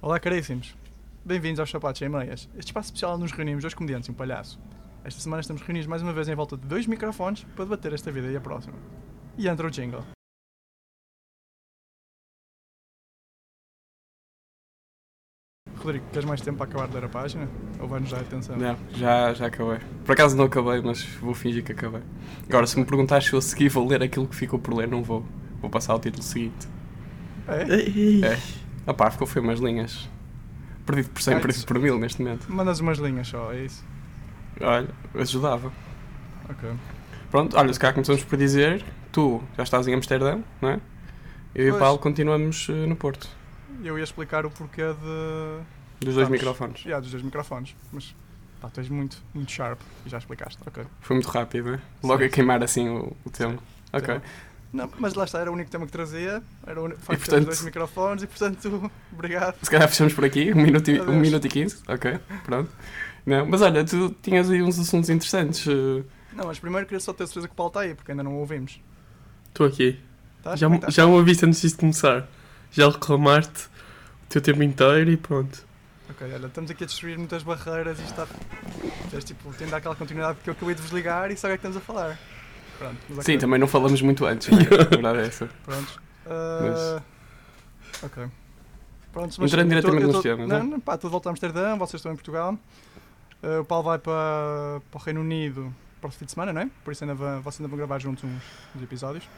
Olá, caríssimos. Bem-vindos aos Sapatos Sem Meias. Este espaço especial onde nos reunimos dois comediantes e um palhaço. Esta semana estamos reunidos mais uma vez em volta de dois microfones para debater esta vida e a próxima. E entra o jingle. Rodrigo, queres mais tempo para acabar de ler a página? Ou vai-nos dar atenção? Não, já, já acabei. Por acaso não acabei, mas vou fingir que acabei. Agora, se me perguntares se eu segui, vou ler aquilo que ficou por ler, não vou. Vou passar ao título seguinte. É? É. Ah pá, ficou feio umas linhas. Perdido por 100, Ah, perdido por mil neste momento. Mandas umas linhas só, é isso? Olha, ajudava. Ok. Pronto, olha, se calhar começamos por dizer, tu já estás em Amsterdão, não é? Eu e o. Paulo continuamos eh, no Porto. Eu ia explicar o porquê de. Dos dois Estamos. microfones. Yeah, dos dois microfones. Mas. Pá, tu és muito, muito sharp e já explicaste. Ok. Foi muito rápido, né? Logo Sim, a queimar assim o, o tema. Ok. Tema. Não, mas lá está, era o único tema que trazia. Era o único. Facto de portanto- dois microfones e portanto. Obrigado. Se calhar fechamos por aqui, um minuto e, um minuto e quinze. Ok, pronto. Não, mas olha, tu tinhas aí uns assuntos interessantes. eh, Não, mas primeiro queria só ter certeza que o Paulo está aí, porque ainda não o ouvimos. Estou aqui. Estás? Já, é que já me ouviste antes disto começar. Já reclamaste o teu tempo inteiro e pronto. Ok, olha, estamos aqui a destruir muitas barreiras e está. Tipo, tem de dar aquela continuidade porque eu acabei de vos ligar e sabe o que é que estamos a falar. Pronto, mas Sim, também não falamos muito antes, né? a verdade é essa. Prontos. Ah, Ok. Prontos, Entrando eu tô- diretamente nos temas, Não, não? não, pá, tudo volta a Amsterdã, vocês estão em Portugal. Ah, o Paulo vai para, para o Reino Unido para o fim de semana, não é? Por isso ainda vão, vocês ainda vão gravar juntos uns, uns episódios.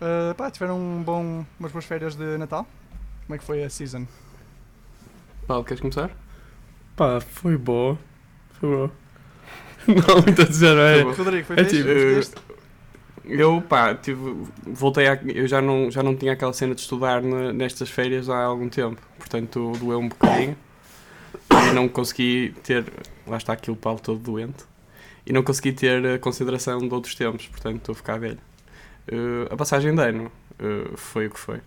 Ah, pá, tiveram um bom, umas boas férias de Natal? Como é que foi a season? Paulo, queres começar? Pá, foi boa. Foi boa. Não, muito a dizer, não é? Rodrigo, foi É tipo? Eu, pá, tive, voltei a, eu já não, já não tinha aquela cena de estudar ne- nestas férias há algum tempo, portanto doeu um bocadinho e não consegui ter, lá está aqui o Paulo todo doente, e não consegui ter a consideração de outros tempos, portanto estou a ficar velho. Eh, a passagem de ano eh, foi o que foi.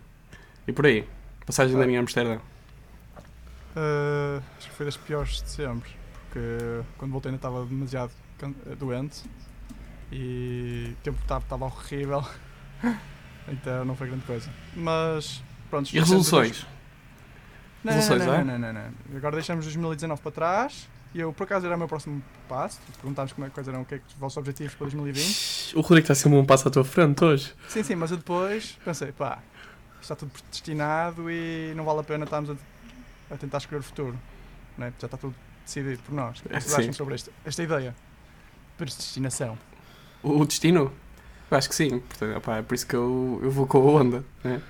E por aí, passagem de ano em Amsterdã. Ah, acho que foi das piores de sempre, porque quando voltei ainda estava demasiado can- doente e o tempo estava horrível, então não foi grande coisa. Mas pronto. E resoluções? Não, Resoluções, não, é? não, não, não, não. Agora deixamos 2019 para trás e eu por acaso era o meu próximo passo. Perguntámos como é, quais eram o que é que os vossos objetivos para 2020. O Rodrigo está sempre um passo à tua frente hoje. Sim, sim, mas eu depois pensei, pá, está tudo predestinado e não vale a pena estarmos a, a tentar escolher o futuro. Não é? Já está tudo decidido por nós. O que vocês Sim. acham sobre esta, esta ideia? Predestinação. O, o destino? Eu acho que sim, portanto, opá, é por isso que eu, eu vou com a onda. Né?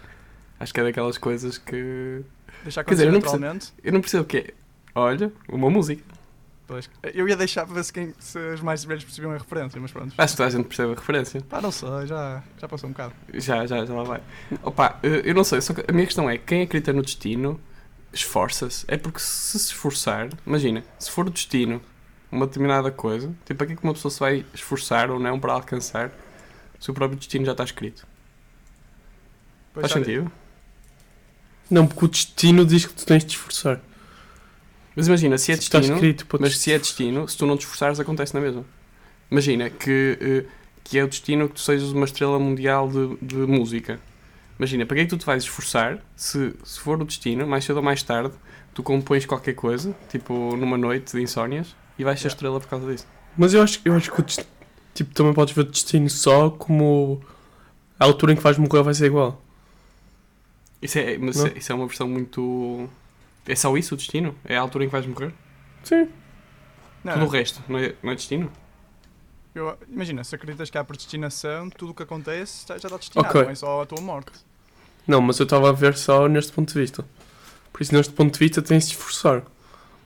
Acho que é daquelas coisas que Deixar Quer dizer, eu não percebo- naturalmente. eu não percebo o que é. Olha, uma música. Pois, eu ia deixar para ver se, quem, se os mais velhos percebiam a referência, mas pronto. Acho que toda a gente percebe a referência. Pá, não sei, já, já passou um bocado. Já, já, já lá vai. Opa, eh, eu não sei, só a minha questão é: quem acredita no destino esforça-se. É porque se se esforçar, imagina, se for o destino uma determinada coisa, tipo, para que é que uma pessoa se vai esforçar ou não para alcançar se o próprio destino já está escrito? Pois, Faz sentido? Não, porque o destino diz que tu tens de te esforçar. Mas imagina, se é Está destino. escrito Mas se é destino, se tu não te esforçares, acontece na mesma. Imagina que, eh, que é o destino que tu sejas uma estrela mundial de, de música. Imagina, para que é que tu te vais esforçar se, se for o destino, mais cedo ou mais tarde, tu compões qualquer coisa, tipo numa noite de insónias, e vais ser Yeah. estrela por causa disso. Mas eu acho, eu acho que o destino, tipo, também podes ver o destino só como a altura em que vais morrer vai ser igual. Isso é, mas é- isso é uma versão muito. É só isso o destino? É a altura em que vais morrer? Sim. não, Tudo o resto, não é, não é destino? eu- imagina, se acreditas que há predestinação, tudo o que acontece já, já está destinado, Ok. não é só a tua morte. Não, mas eu estava a ver só neste ponto de vista. Por isso, neste ponto de vista, tens de esforçar.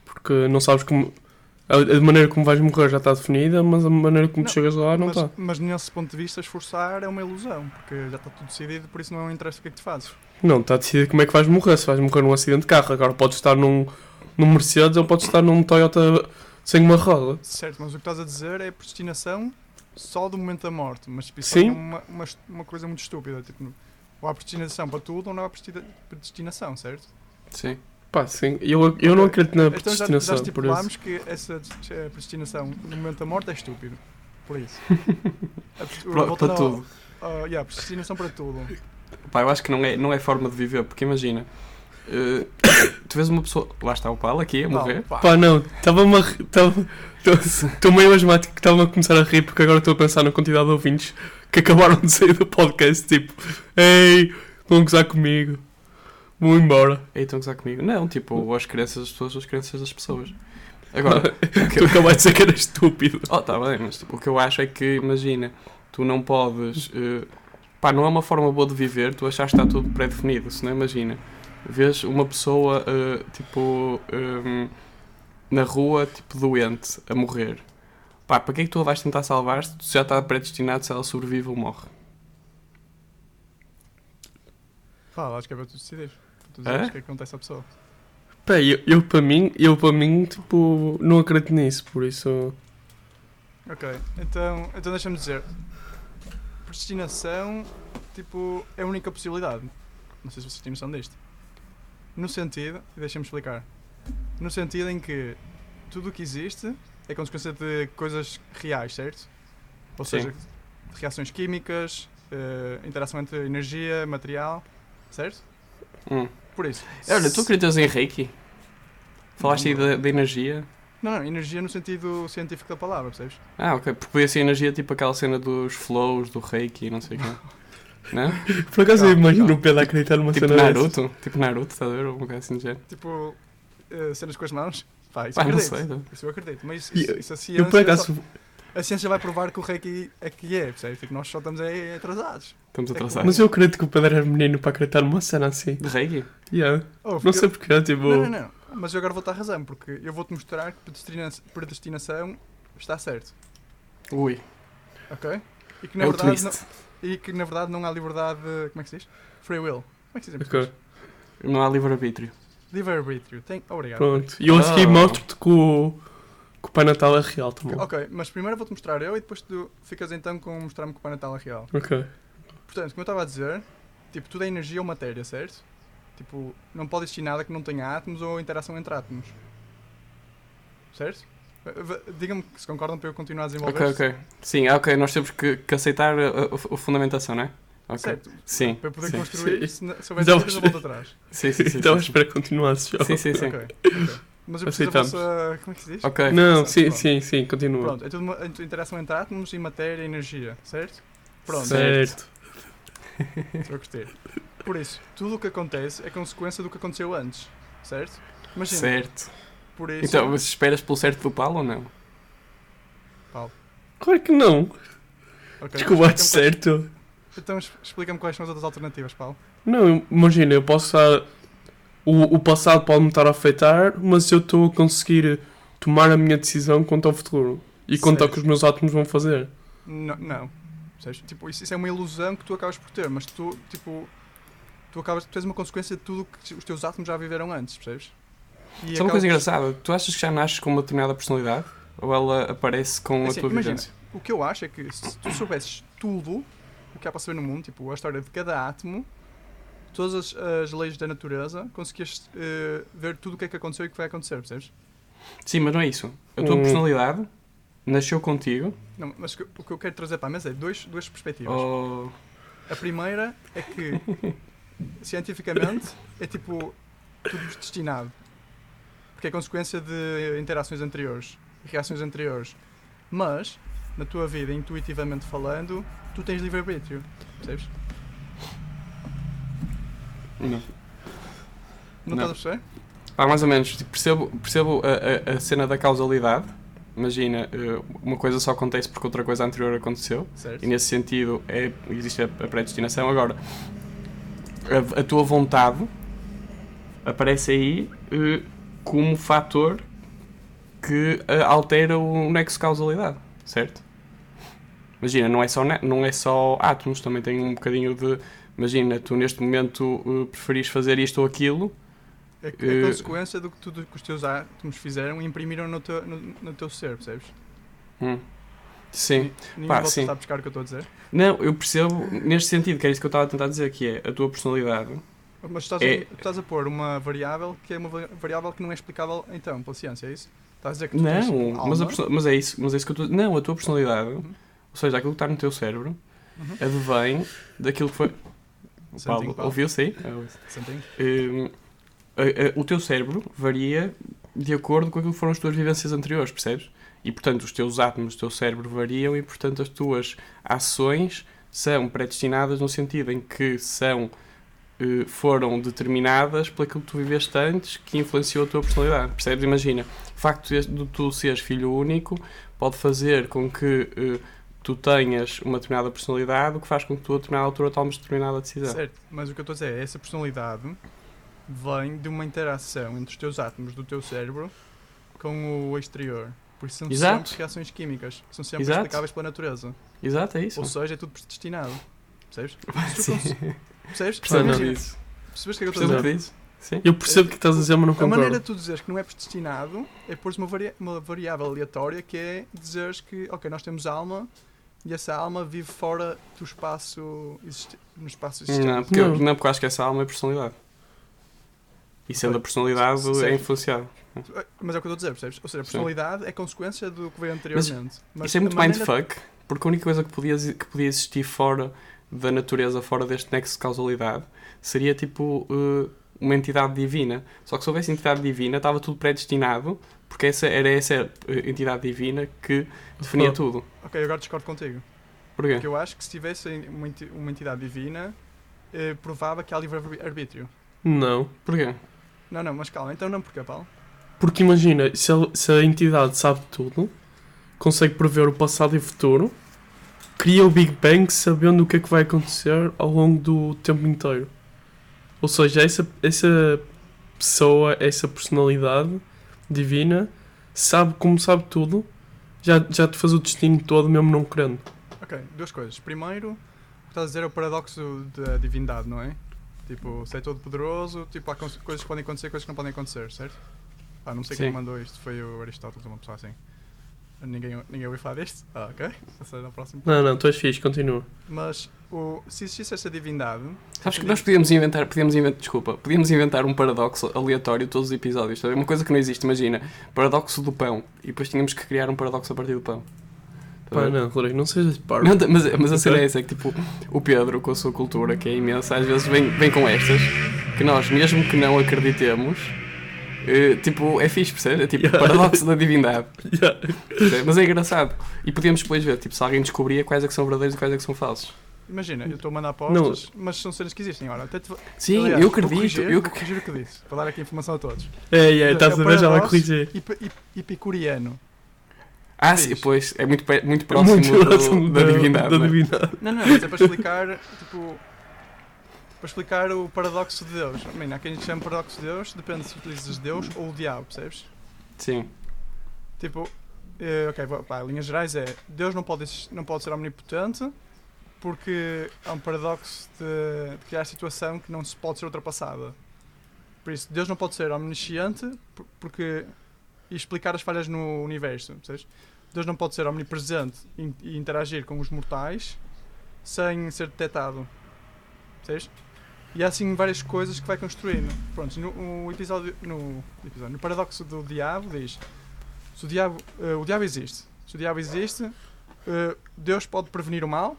Porque não sabes como. A, a maneira como vais morrer já está definida, mas a maneira como Não, chegas lá não mas, está. mas nesse ponto de vista, esforçar é uma ilusão, porque já está tudo decidido, por isso não interessa o que é que tu fazes. Não, está decidido como é que vais morrer. Se vais morrer num acidente de carro, agora podes estar num, num Mercedes ou podes estar num Toyota sem uma roda. Certo, mas o que estás a dizer é predestinação só do momento da morte, mas tipo, isso Sim. é uma, uma, uma coisa muito estúpida. Tipo, ou há predestinação para tudo ou não há predestina- predestinação, certo? Sim. Pá, sim. Eu, eu não acredito na Então já, já predestinação, por isso. estipulámos que essa eh, predestinação no momento da morte é estúpido. Por isso. A Para, para tudo. ao- yeah, predestinação para tudo. Pá, eu acho que não é, não é forma de viver, porque imagina, eh, tu vês uma pessoa. Lá está o Paulo aqui a Não, morrer. pá. Pá, não, estava-me a Estou meio asmático que estava a começar a rir porque agora estou a pensar na quantidade de ouvintes que acabaram de sair do podcast. Tipo, ei, vão gozar comigo, vão embora. Ei, estão a gozar comigo? Não, tipo, as crenças das pessoas, as crenças das pessoas. Agora, tu acabaste de dizer que era estúpido. oh, tá bem, mas tipo, o que eu acho é que, imagina, tu não podes. eh, pá, não é uma forma boa de viver, tu achas que está tudo pré-definido, se não imagina. Vês uma pessoa, eh, tipo, ehm, na rua, tipo, doente, a morrer. Pá, para que é que tu a vais tentar salvar-se? Tu já está predestinado se ela sobrevive ou morre. Pá, acho que é para tu decidir. Para tu É? decidir o que é que acontece à pessoa. Pá, eu, eu para mim, eu para mim, tipo, não acredito nisso, por isso. Ok, então, então deixa-me dizer. Predestinação, tipo, é a única possibilidade. Não sei se vocês têm noção disto. No sentido, e deixa-me explicar. No sentido em que tudo o que existe é consequência de coisas reais, certo? Ou Sim. seja, reações químicas, eh, interação entre energia, material, certo? Hum. Por isso. Olha, tu acreditas em Reiki? Falaste aí Não. da, da energia. Não, não, energia no sentido científico da palavra, percebes? Ah, ok. Porque podia ser energia tipo aquela cena dos flows, do Reiki e não sei o quê. Não? Por acaso eu imagino o Pedro acreditar numa tipo cena dessas. Naruto. Tipo Naruto, estás a ver? Um assim de género. Tipo, eh, cenas com as mãos. Pá, isso Pá, eu não acredito. sei. Isso eu acredito. Mas isso, eu- isso a Eu ciência. por acaso, só- a ciência vai provar que o reiki é que é, percebes? Tipo, nós só estamos aí atrasados. Estamos É que- atrasados. mas eu acredito que o Pedro era menino para acreditar numa cena assim. De Reiki? Yeah. Oh, Não porque- sei porquê, tipo. Não, não, não. Mas eu agora vou-te dar razão, porque eu vou-te mostrar que predestina- predestinação está certo. Ui. Ok? E que na, É verdade, não, e que na verdade não há liberdade. Como é que se diz? Free will. Como é que se diz em Ok. português? Não há livre-arbítrio. Livre-arbítrio. Tem... Obrigado. Pronto. E eu a seguir Ah. mostro-te que o, que o Pai Natal é real também. Ok, mas primeiro vou-te mostrar eu e depois tu ficas então com mostrar-me que o Pai Natal é real. Ok. Portanto, como eu estava a dizer, tipo, tudo é energia ou matéria, certo? Tipo, não pode existir nada que não tenha átomos ou interação entre átomos. Certo? Eh, Digam-me se concordam para eu continuar a desenvolver. Ok, ok. Sim, ah, ok. Nós temos que, que aceitar a, a- a fundamentação, não é? Ok. Certo. Sim. Para poder sim. construir, Sim. se, se houver Já dúvidas, eu volto atrás. Sim, sim, sim. Então sim, espero que continuasses já. Sim, sim, sim. Ok. ok. Mas eu preciso da Aceitamos. vossa. Como é que se diz? Ok. Não, Pronto. sim, sim, sim, continua. Pronto, é tudo uma, é tudo interação entre átomos e matéria e energia, certo? Pronto, Certo. eu gostei. Por isso, tudo o que acontece é consequência do que aconteceu antes, certo? Imagina, Certo. por isso. Então, mas esperas pelo certo do Paulo ou não? Claro que não. Ok, Desculpa, certo. Então explica-me quais são as outras alternativas, Paulo. Não, imagina, eu posso estar. O, o passado pode me estar a afetar, mas eu estou a conseguir tomar a minha decisão quanto ao futuro e quanto ao que os meus átomos vão fazer. Não, não. Percebes? Tipo, isso, isso é uma ilusão que tu acabas por ter, mas tu, tipo, tu acabas, tu tens uma consequência de tudo o que os teus átomos já viveram antes, percebes? E é uma coisa engraçada. Tu achas que já nasces com uma determinada personalidade? Ou ela aparece com a Assim, tua imagina, vivência? O que eu acho é que se tu soubesses tudo o que há para saber no mundo, tipo, a história de cada átomo, todas as, as leis da natureza, conseguias eh, ver tudo o que é que aconteceu e o que vai acontecer, percebes? Sim, mas não é isso. A tua Hum. personalidade nasceu contigo. Não, mas o que- o que eu quero trazer para a mesa é dois, duas perspectivas. Ou... A primeira é que, cientificamente, é tipo tudo destinado. Porque é consequência de interações anteriores, reações anteriores. Mas, na tua vida, intuitivamente falando, tu tens livre-arbítrio. Percebes? Não. Não, Não. estás a perceber? Ah, mais ou menos. Tipo, percebo percebo a, a, a cena da causalidade. Imagina, eh, uma coisa só acontece porque outra coisa anterior aconteceu. Certo? E nesse sentido é, existe a, a predestinação. Agora, a, a tua vontade aparece aí eh, como fator que eh, altera o nexo de causalidade, certo? Imagina, não é, só, não é só átomos, também tem um bocadinho de. Imagina, tu neste momento eh, preferis fazer isto ou aquilo, É, é Eh, consequência do que tudo que os teus átomos fizeram e imprimiram no teu, no, no teu ser, percebes? Hum. Sim. Ninguém Pá, volta sim. a buscar o que eu estou a dizer. Não, eu percebo neste sentido, que é isso que eu estava a tentar dizer, que é a tua personalidade. Mas estás, É- a, estás a pôr uma variável que é uma va- variável que não é explicável então pela ciência, é isso? Estás a dizer que tu Não, mas, a mas é isso, mas é isso que eu estou Não, a tua personalidade, Uhum. Ou seja, aquilo que está no teu cérebro, Uhum. advém daquilo que foi. O Paulo Paulo. ouviu, sim? É? Hum, a- a- o teu cérebro varia de acordo com aquilo que foram as tuas vivências anteriores, percebes? E portanto os teus átomos do teu cérebro variam e portanto as tuas ações são predestinadas no sentido em que são eh, foram determinadas por aquilo que tu viveste antes que influenciou a tua personalidade, percebes? Imagina, o facto de tu seres filho único pode fazer com que eh, tu tenhas uma determinada personalidade, o que faz com que tu a determinada altura tomes determinada decisão. Certo, mas o que eu estou a dizer é essa personalidade vem de uma interação entre os teus átomos do teu cérebro com o exterior. Por isso são Exato. sempre reações químicas, são sempre Exato. explicáveis pela natureza. Exato, é isso. Ou seja, é tudo predestinado. Percebes? Sim. Percebes? Disso. Percebes o que é que eu estou a dizer? disso. Sim. Eu percebo o que estás a dizer, mas não A maneira concordo. de tu dizeres que não é predestinado é pôr uma, varia uma variável aleatória que é dizeres que, ok, nós temos alma e essa alma vive fora do espaço no espaço existente. Não porque, Não. não, porque eu acho que essa alma é personalidade. E sendo a personalidade Certo. é influenciado. Mas é o que eu estou a dizer, percebes? Ou seja, a Sim. personalidade é consequência do que veio anteriormente. Mas Isso é muito maneira- mindfuck, porque a única coisa que podia, que podia existir fora da natureza, fora deste nexo de causalidade, seria tipo eh, uma entidade divina. Só que se houvesse entidade divina, estava tudo predestinado, porque essa, era essa entidade divina que definia tudo. Ok, agora discordo contigo. Porquê? Porque eu acho que se tivesse uma enti- uma entidade divina, eh, provava que há livre-arbítrio. Não. Porquê? Não, não, mas calma, então não porque, Paulo? Porque imagina, se a, se a entidade sabe tudo, consegue prever o passado e o futuro, cria o Big Bang sabendo o que é que vai acontecer ao longo do tempo inteiro. Ou seja, essa, essa pessoa, essa personalidade divina, sabe como sabe tudo, já, já te faz o destino todo mesmo não querendo. Ok, duas coisas. Primeiro, o que estás a dizer é o paradoxo da divindade, não é? Tipo, se é todo poderoso, tipo, há coisas que podem acontecer, coisas que não podem acontecer, certo? Ah, não sei quem Sim. mandou isto, foi o Aristóteles, uma pessoa assim. Ninguém, ninguém ouviu falar disto? Ah, ok. Passei ao próximo. Não, não, tu és fixe, continua. Mas, o, se existisse essa divindade, Sabes que nós podíamos inventar, podíamos inventar, desculpa, podíamos inventar um paradoxo aleatório todos os episódios. sabe? Uma coisa que não existe, imagina, paradoxo do pão. E depois tínhamos que criar um paradoxo a partir do pão. Tá Pá, bem? não, Rodrigo, não sejas parvo. Não, mas, mas a cena é essa, é que tipo, o Pedro, com a sua cultura, que é imensa, às vezes vem, vem com estas, que nós, mesmo que não acreditemos, eh, tipo, é fixe, percebes? É tipo, Yeah. paradoxo da divindade. Yeah. percebe? Mas é engraçado. E podíamos depois ver, tipo, se alguém descobria quais é que são verdadeiros e quais é que são falsos. imagina, eu estou a mandar apostas, mas são cenas que existem. Ora, até te, Sim, aliás, eu acredito. corrigir, eu vou corrigir o que disse, para dar aqui informação a todos. É, é, estás É a o ver, já vai corrigir. Epicuriano. Ah, sim, pois, é muito, muito próximo, Muito do- próximo da, divindade. Da divindade. Não, não, mas é para explicar, tipo, para explicar o paradoxo de Deus. Bem, há quem chame paradoxo de Deus, depende se utilizas Deus ou o diabo, percebes? Sim, Tipo, eh, ok, pá, linhas gerais é, Deus não pode, não pode ser omnipotente porque há um paradoxo de, de criar situação que não se pode ser ultrapassada. Por isso, Deus não pode ser omnisciente por- porque e explicar as falhas no universo, percebes? Deus não pode ser omnipresente e, e interagir com os mortais sem ser detectado, percebes? E há assim várias coisas que vai construindo. Pronto, no, no episódio, no, episódio, no paradoxo do diabo diz se o diabo, eh, o diabo existe, se o diabo existe, eh, Deus pode prevenir o mal.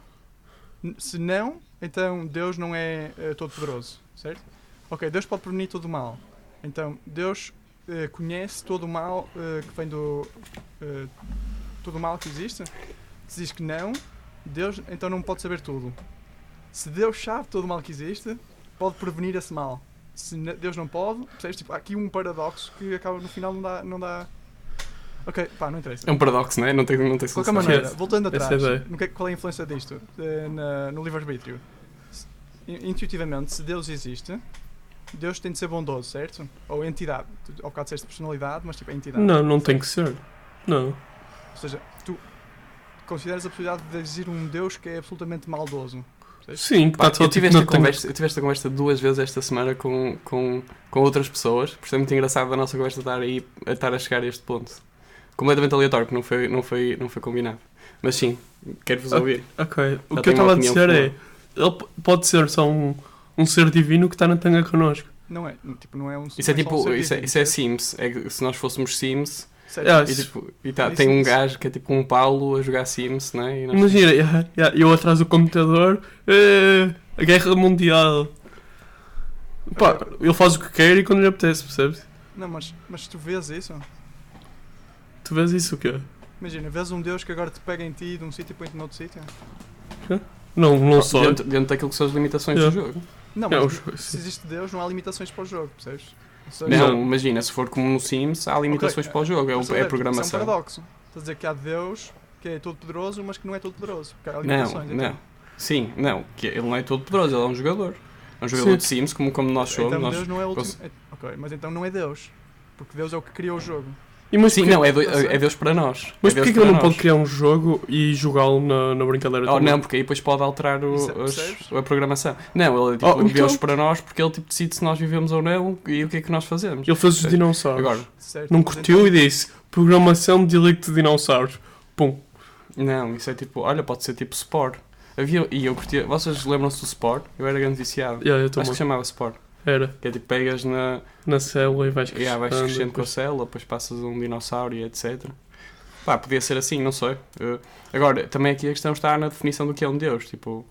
Se não, então Deus não é eh, todo poderoso, certo? Ok, Deus pode prevenir todo o mal. Então Deus eh, conhece todo o mal que vem do todo o mal que existe. Se diz que não, Deus então não pode saber tudo. Se Deus sabe todo o mal que existe, pode prevenir esse mal. Se Deus não pode, percebes? Tipo, há aqui um paradoxo que acaba no final não dá, não dá. Ok, pá, não interessa. é um paradoxo, não é? Não tem, não tem De qualquer solução. maneira, voltando Essa atrás, que, qual é a influência disto eh, na- no livre-arbítrio? Intuitivamente, se Deus existe, Deus tem de ser bondoso, certo? Ou entidade. Tu, ao bocado disseste personalidade, mas tipo, é entidade. Não, não tem que ser. Não. Ou seja, tu consideras a possibilidade de existir um Deus que é absolutamente maldoso. Sim, Pá, eu, tive tipo, esta conversa, eu tive esta conversa duas vezes esta semana com, com, com outras pessoas, por isso é muito engraçado a nossa conversa estar aí a estar a chegar a este ponto. Completamente aleatório, porque não foi, não foi, não foi combinado. Mas sim, quero-vos ouvir. Ok. O Já que eu estava a dizer é. Ele pode ser só um, um ser divino que está na tanga connosco. Não é, tipo, não é um Isso é um tipo, ser isso é, isso é? Sims. É que se nós fôssemos Sims Certo. Ah, e, tipo, e tá, tem um gajo que é tipo um Paulo a jogar Sims, né? E nós- Imagina, yeah, yeah, eu atrás do computador, eh, a guerra mundial. Pá, ele faz o que quer e quando lhe apetece, percebes? Não, mas, mas tu vês isso? Tu vês isso o quê? Imagina, vês um Deus que agora te pega em ti de um sítio e põe-te noutro sítio? Não, não só. Dentro, dentro daquilo que são as limitações Yeah. do jogo. Não, É, mas os- se existe Deus, não há limitações para o jogo, percebes? Seja, Não, Não. imagina, se for como no Sims, há limitações Ok, para o jogo, é, o- mas, é a Isso é um programação. paradoxo. Estás a dizer que há Deus que é todo poderoso, mas que não é todo poderoso. Porque há Não, limitações. então. não. Sim, não, que ele não é todo poderoso, ele é um jogador. É um jogador Sim. de Sims, como, como nós somos. Então nós- Deus não é o último. cons- é- Ok, mas então não é Deus. Porque Deus é o que criou o jogo. E mas Sim, porquê- não, é, do- é Deus para nós. Mas é porquê que ele não pode criar um jogo e jogá-lo na, na brincadeira Oh, também? não, porque aí depois pode alterar o- os- a programação. Não, ele é tipo Oh, então- Deus para nós porque ele tipo, decide se nós vivemos ou não e o que é que nós fazemos. Ele fez os dinossauros. Agora, Certo? Não curtiu então- e disse programação de delete de dinossauros. Pum. não, isso é tipo, olha, pode ser tipo Spore. Havia, e eu curtia, vocês lembram-se do Spore? Eu era grande viciado. Yeah, eu Acho que chamava Spore. Era. Que é tipo, pegas na. Na célula e vais crescendo. Yeah, vais crescendo com a depois- célula, depois passas a um dinossauro e etc. Pá, podia ser assim, não sei. Agora, também aqui a questão está na definição do que é um Deus. Tipo,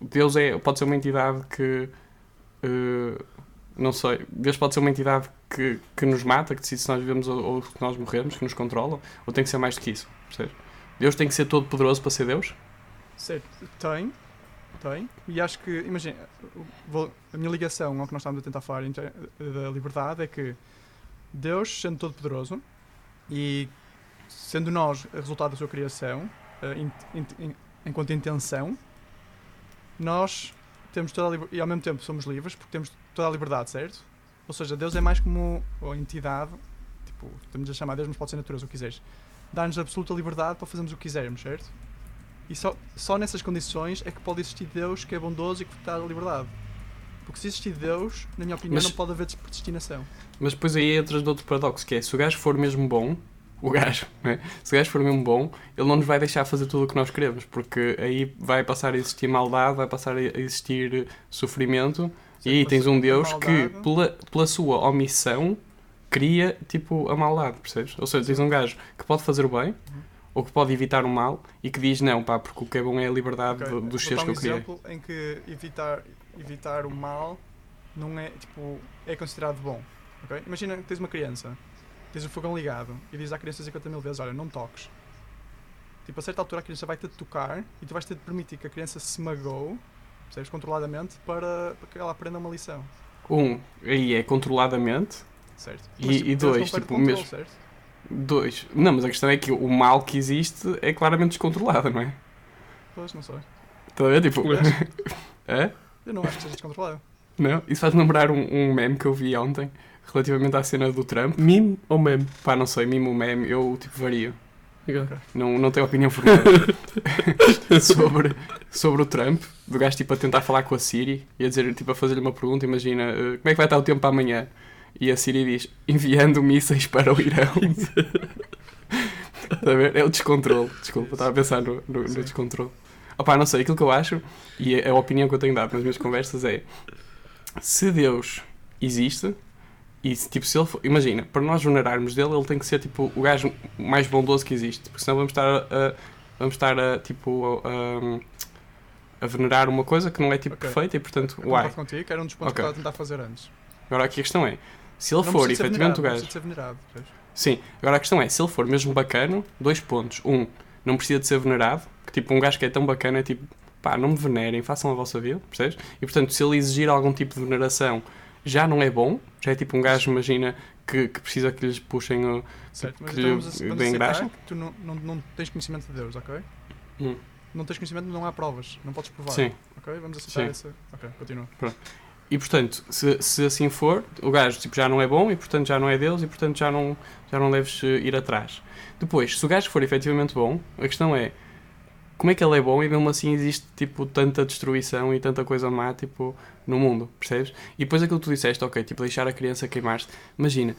Deus é, pode ser uma entidade que. eh, não sei. Deus pode ser uma entidade que, que nos mata, que decide se nós vivemos ou, ou se nós morremos, que nos controla, ou tem que ser mais do que isso. Percebes? Deus tem que ser todo poderoso para ser Deus? Certo, tem, tem, e acho que, imagina, a minha ligação ao que nós estamos a tentar falar da liberdade é que Deus, sendo todo poderoso e sendo nós resultado da sua criação, eh, enquanto intenção, nós temos toda a e ao mesmo tempo somos livres porque temos toda a liberdade, certo? Ou seja, Deus é mais como a entidade, tipo, estamos a chamar Deus, mas pode ser natureza, o que quiseres. Dá-nos absoluta liberdade para fazermos o que quisermos, certo? E só, só nessas condições é que pode existir Deus que é bondoso e que dá a liberdade. Porque se existir Deus, na minha opinião, Mas- não pode haver predestinação. Mas depois aí entras de outro paradoxo, que é, se o gajo for mesmo bom, o gajo, né? se o gajo for mesmo bom, ele não nos vai deixar fazer tudo o que nós queremos, porque aí vai passar a existir maldade, vai passar a existir sofrimento, e aí tens um Deus que, pela, pela sua omissão, cria, tipo, a maldade, percebes? Ou seja, tens um gajo que pode fazer o bem, ou que pode evitar o mal, e que diz, não, pá, porque o que é bom é a liberdade Ok, do- dos seres que um eu criei. exemplo em que evitar, evitar o mal não é, tipo, é considerado bom. ok? Imagina que tens uma criança, tens o fogão ligado e dizes à criança 50 mil vezes, olha, não toques. Tipo, a certa altura a criança vai ter de tocar e tu vais ter de permitir que a criança se magoe, percebes, controladamente, para, para que ela aprenda uma lição. Um, aí é controladamente, Certo? E- Mas, e Deus dois, tipo, controle, mesmo- certo? Dois. Não, mas a questão é que o mal que existe é claramente descontrolado, não é? Pois, não sei. Está a ver? Tipo, é? Eu não acho que seja descontrolado. Não? Isso faz lembrar um, um meme que eu vi ontem relativamente à cena do Trump. Meme ou meme? Pá, não sei, mimo meme, eu tipo vario. Ok. Não, não tenho opinião formada sobre, sobre o Trump, do gajo tipo a tentar falar com a Siri e a dizer, tipo, a fazer-lhe uma pergunta, imagina, eh, como é que vai estar o tempo para amanhã? E a Siri diz, enviando mísseis para o Irão. Está a ver? É o descontrole. Desculpa, estava a pensar no, no, no descontrole. Opá, não sei, aquilo que eu acho, e é a opinião que eu tenho dado nas minhas conversas é, se Deus existe, e se, tipo, se ele for, imagina, para nós venerarmos dele, ele tem que ser tipo o gajo mais bondoso que existe, porque senão vamos estar a, a- vamos estar a, tipo, a, a venerar uma coisa que não é tipo Ok. perfeita e portanto, Eu uai. contigo, era um dos pontos Ok. que estava a tentar fazer antes. Agora aqui a questão é, se ele Não for efetivamente o gajo, precisa ser venerado, percebes? Sim, agora a questão é, se ele for mesmo bacano, dois pontos. Um, não precisa de ser venerado, que tipo, um gajo que é tão bacana é tipo, pá, não me venerem, façam a vossa vida, percebes? E portanto, se ele exigir algum tipo de veneração, já não é bom, já é tipo um gajo, imagina, que, que precisa que lhes puxem o. Certo, mas que então lhe vamos, vamos deem graxa? que tu não, não, não tens conhecimento de Deus, ok? Hum. Não tens conhecimento, não há provas, não podes provar. Sim. Ok? Vamos aceitar Sim. essa. Ok, continua. E portanto, se, se assim for, o gajo tipo, já não é bom e portanto já não é Deus e portanto já não, já não deves eh, ir atrás. Depois, se o gajo for efetivamente bom, a questão é como é que ele é bom e mesmo assim existe tipo tanta destruição e tanta coisa má tipo, no mundo, percebes? E depois aquilo que tu disseste, ok, tipo deixar a criança queimar-se, imagina,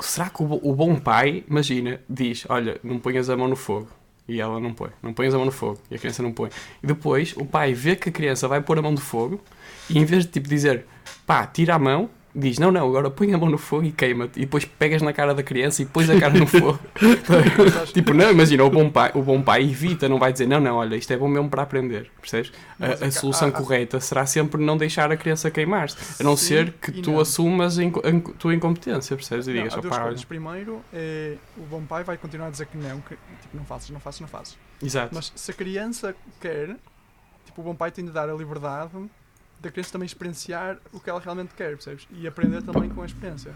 será que o, o bom pai, imagina, diz, olha, não ponhas a mão no fogo. E ela não põe. Não ponhas a mão no fogo. E a criança não põe. E depois o pai vê que a criança vai pôr a mão no fogo e em vez de tipo dizer pá, tira a mão, diz: Não, não, agora põe a mão no fogo e queima-te. E depois pegas na cara da criança e pões a cara no fogo. Tipo, não, imagina, o bom, pai, o bom pai evita, não vai dizer: Não, não, olha, isto é bom mesmo para aprender. Percebes? A, a solução há- correta será sempre não deixar a criança queimar-se. A não Sim ser que tu não. assumas a, a tua incompetência, percebes? E Não, digas: "Opá, coisas. olha." Primeiro, é, o bom pai vai continuar a dizer que não, que tipo, não faças, não faças, não faças. Exato. Mas se a criança quer, tipo, o bom pai tem de dar a liberdade da criança também experienciar o que ela realmente quer, percebes? E aprender também com a experiência.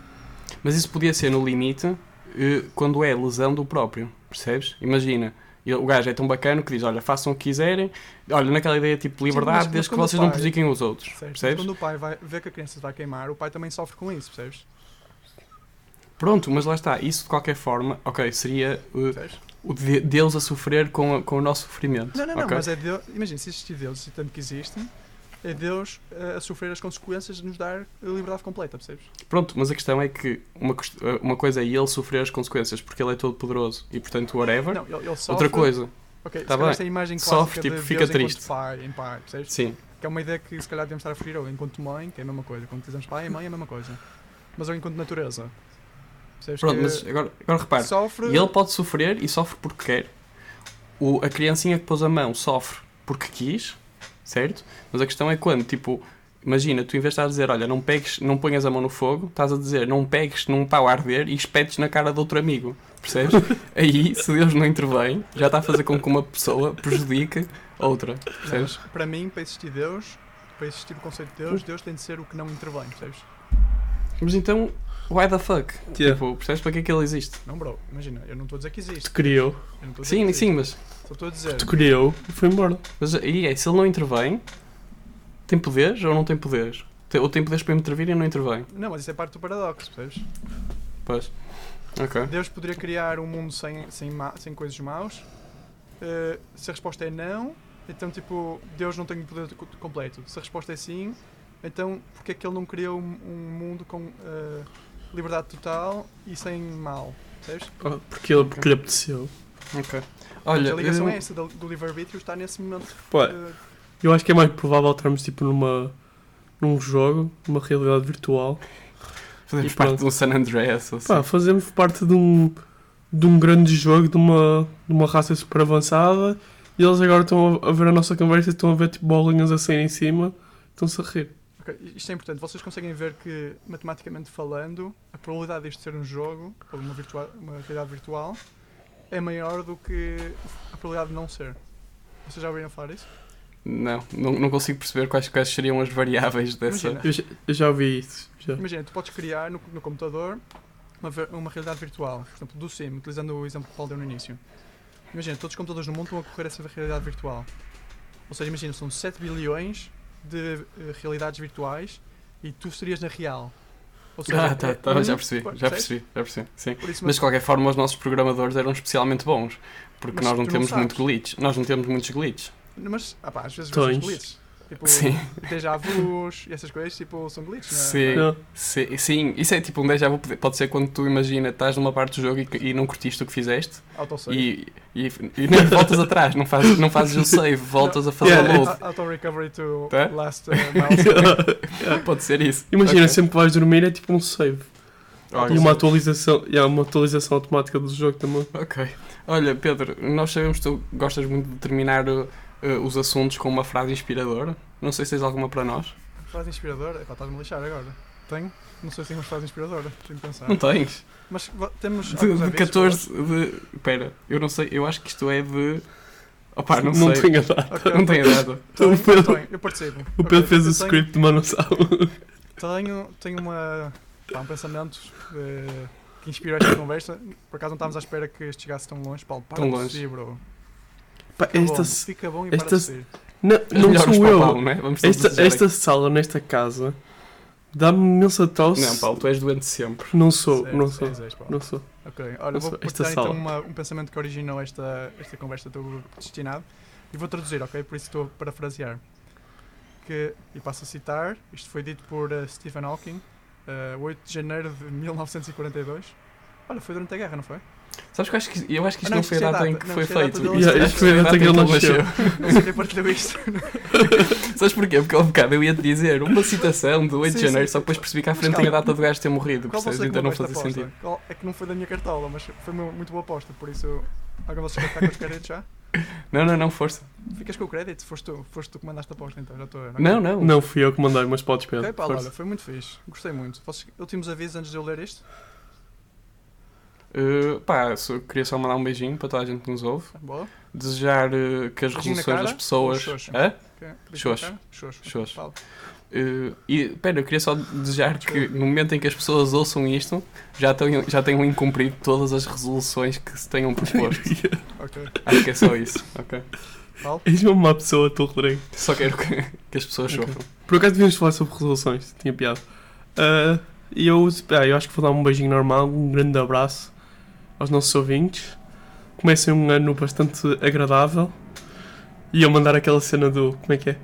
Mas isso podia ser no limite eh, quando é lesão do próprio, percebes? Imagina, o gajo é tão bacana que diz: Olha, façam o que quiserem, olha, naquela ideia tipo liberdade, mas desde que vocês não pai- prejudiquem os outros? Mas percebes? quando o pai vai ver que a criança se vai queimar, o pai também sofre com isso, percebes? Pronto, mas lá está, isso de qualquer forma, ok, seria Percebes? o de, deles a sofrer com, a- com o nosso sofrimento. Não, não, não, ok? mas é Deus. Imagina, se existir Deus e tanto que existe, é Deus eh, a sofrer as consequências de nos dar a liberdade completa, percebes? Pronto, mas a questão é que uma, eh, uma coisa é ele sofrer as consequências porque ele é todo poderoso e portanto, whatever. Não, ele, ele sofre. Outra coisa, Ok, Tá bem. esta é a imagem clássica Sofre, tipo, de fica Deus triste. pai, em pai, percebes? sim, Que é uma ideia que se calhar devemos estar a referir ao enquanto mãe, que é a mesma coisa. Quando dizemos pai e mãe é a mesma coisa. Mas ao enquanto natureza. Percebes pronto, que mas agora, agora repare, sofre. Ele pode sofrer e sofre porque quer. O, a criancinha que pôs a mão sofre porque quis, certo? Mas a questão é quando, tipo, imagina, tu em vez de estar a dizer, olha, não pegues, não ponhas a mão no fogo, estás a dizer, não pegues num pau a arder e espetes na cara de outro amigo, percebes? Aí, se Deus não intervém, já está a fazer com que uma pessoa prejudique outra, percebes? Mas, para mim, para existir Deus, para existir o conceito de Deus, Deus tem de ser o que não intervém, percebes? Mas então, why the fuck? Yeah. Tipo, percebes para que é que ele existe? Não, bro, imagina, eu não estou a dizer que existe. Te criou, Sim, sim, mas, Só estou a dizer. te criou e foi embora. mas aí é, se ele não intervém, tem poderes ou não tem poderes? Tem- Ou tem poderes para intervir e não intervém? Não, mas isso é parte do paradoxo, percebes? Pois. Ok. Deus poderia criar um mundo sem, sem, ma- sem coisas maus. Eh, se a resposta é não, então tipo, Deus não tem o poder co- completo. Se a resposta é sim, então porque é que ele não criou um, um mundo com eh, liberdade total e sem mal? Percebes? Ah, Porque ele, porque lhe apeteceu. Ok. Olha, a ligação eu- é essa do, do livre-arbítrio está nesse momento. Pá, eh, eu acho que é mais provável estarmos tipo numa num jogo, numa realidade virtual. fazemos parte de um San Andreas. ou assim. Pá, fazemos parte de um de um grande jogo de uma, de uma raça super avançada e eles agora estão a, a ver a nossa conversa e estão a ver tipo bolinhas a sair em cima, estão-se a rir. Ok, Isto é importante. Vocês conseguem ver que, matematicamente falando, a probabilidade disto ser um jogo, ou uma, virtua- uma realidade virtual, é maior do que a probabilidade de não ser. Vocês já ouviram falar disso? Não, não, não consigo perceber quais, quais seriam as variáveis dessa. Imagina. Eu já, eu já ouvi isso. Já. Imagina, tu podes criar no, no computador uma, uma realidade virtual, por exemplo, do Sim, utilizando o exemplo que o Paulo deu no início. Imagina, todos os computadores no mundo estão a correr essa realidade virtual. Ou seja, imagina, são 7 bilhões de eh, realidades virtuais e tu serias na real. Ou seja, Ah, tá, é tá, já percebi, já percebi, já percebi. Sim. Isso, Mas de qualquer forma, os nossos programadores eram especialmente bons. Porque Mas nós não não temos sabes. muito glitch. Nós não temos muitos glitches. Mas, ah pá, às vezes vês glitches. Tipo, Sim. déjà vus e essas coisas, tipo, são glitches, não é? Sim. Não. Sim, sim, isso é tipo um déjà vu. Pode- ser quando tu imagina, estás numa parte do jogo e, e não curtiste o que fizeste Autosave. e, e, e nem voltas atrás, não fazes, não fazes o save, voltas a fazer Yeah, load. Auto-recovery to Tá? last uh, milestone. Pode ser isso. Imagina, Ok. sempre que vais dormir é tipo um save. Ok. E uma atualização, e há uma atualização automática do jogo também. Ok. Olha, Pedro, nós sabemos que tu gostas muito de terminar uh, os assuntos com uma frase inspiradora. Não sei se tens alguma para nós. frase inspiradora? Epá, estás-me a lixar agora. Tenho? Não sei se tenho uma frase inspiradora. Tenho que pensar. Não tens? Mas temos. De, de avisos 14 de. Espera, eu não sei, eu acho que isto é de. Opá, não, não sei. tenho a data. Não tenho data. Tenho, O Pedro- tenho, eu participo. O Pedro fez o tenho- script, mas não sabe. Tenho, tenho uma, pá, um pensamento eh, que inspirou esta conversa. Por acaso não estávamos à espera que este chegasse tão longe. Paulo, para Tão de longe. tossir, bro. Pá, Fica esta, bom, fica bom e para de esta- não, não sou eu. Paulo, é? Todos Esta, esta sala, nesta casa, dá-me imensa tosse. Não, Paulo, tu és doente sempre. Não sou, És- não sou. Paulo. Não sou. Ok, olha, Não vou partilhar então sala. uma- um pensamento que originou esta, esta conversa do destinado e vou traduzir, ok? Por isso estou a parafrasear. Que, e passo a citar, isto foi dito por eh, Stephen Hawking, eh, 8 de janeiro de 1942. Olha, foi durante a guerra, não foi? Sabes que eu acho que, eu acho que Ah, isto não, não foi a é data em data, que não, foi data feito. Yeah, isto foi a data que ele nasceu. Não sei quem partilhou isto. Sabes porquê? Porque ao bocado eu ia te dizer uma citação do 8 de janeiro, só que depois percebi que à frente tem a data do gajo ter morrido, percebes? Então não fazia sentido. Qual- É que não foi da minha cartola, mas foi uma muito boa aposta, por isso. De vocês quer ficar com os créditos já? Não, não, não, força. Ficas com o crédito? Foste tu, foste tu que mandaste a aposta então, já estou. Não, não. Não fui eu que mandei, mas podes, Pedro. Ok, pá, olha, foi muito fixe. Gostei muito. Últimos avisos antes de eu ler isto? Uh, pá, só, queria só mandar um beijinho para toda a gente que nos ouve. Boa. Desejar uh, que as Beijinho resoluções cara das pessoas. Hã? Xoxo. Xoxo. Uh, e, pera, eu queria só desejar que no momento em que as pessoas ouçam isto, já tenham, já tenham incumprido todas as resoluções que se tenham proposto. Ok. Acho que é só isso, ok? És mesmo uma pessoa, tu, Rodrigo. Só quero que, que as pessoas Ok. sofram. Por acaso devíamos falar sobre resoluções, tinha piada. E eu, ah, eu acho que vou dar um beijinho normal, um grande abraço aos nossos ouvintes. Comecem um ano bastante agradável. E eu mandar aquela cena do. Como é que é?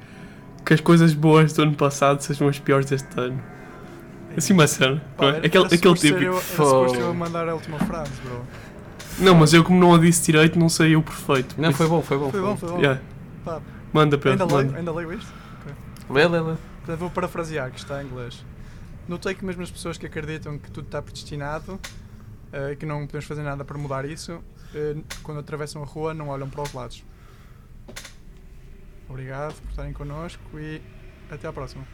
Que as coisas boas do ano passado sejam as piores deste ano. Assim uma cena. Pá, não é? era- Aquele, era aquele típico. eu- Era suposto eu mandar a última frase, bro. Não, mas eu, como não a disse direito, não sei o perfeito. Não, foi bom, foi bom. Foi bom, foi bom. Yeah. Pá, Manda, ainda, Pedro. leio, Manda. ainda leio isto? Lê, lê, lê. Portanto, vou parafrasear, que está em inglês. Notei que mesmo as pessoas que acreditam que tudo está predestinado e que não podemos fazer nada para mudar isso, eh, quando atravessam a rua não olham para os lados. Obrigado por estarem connosco e até à próxima.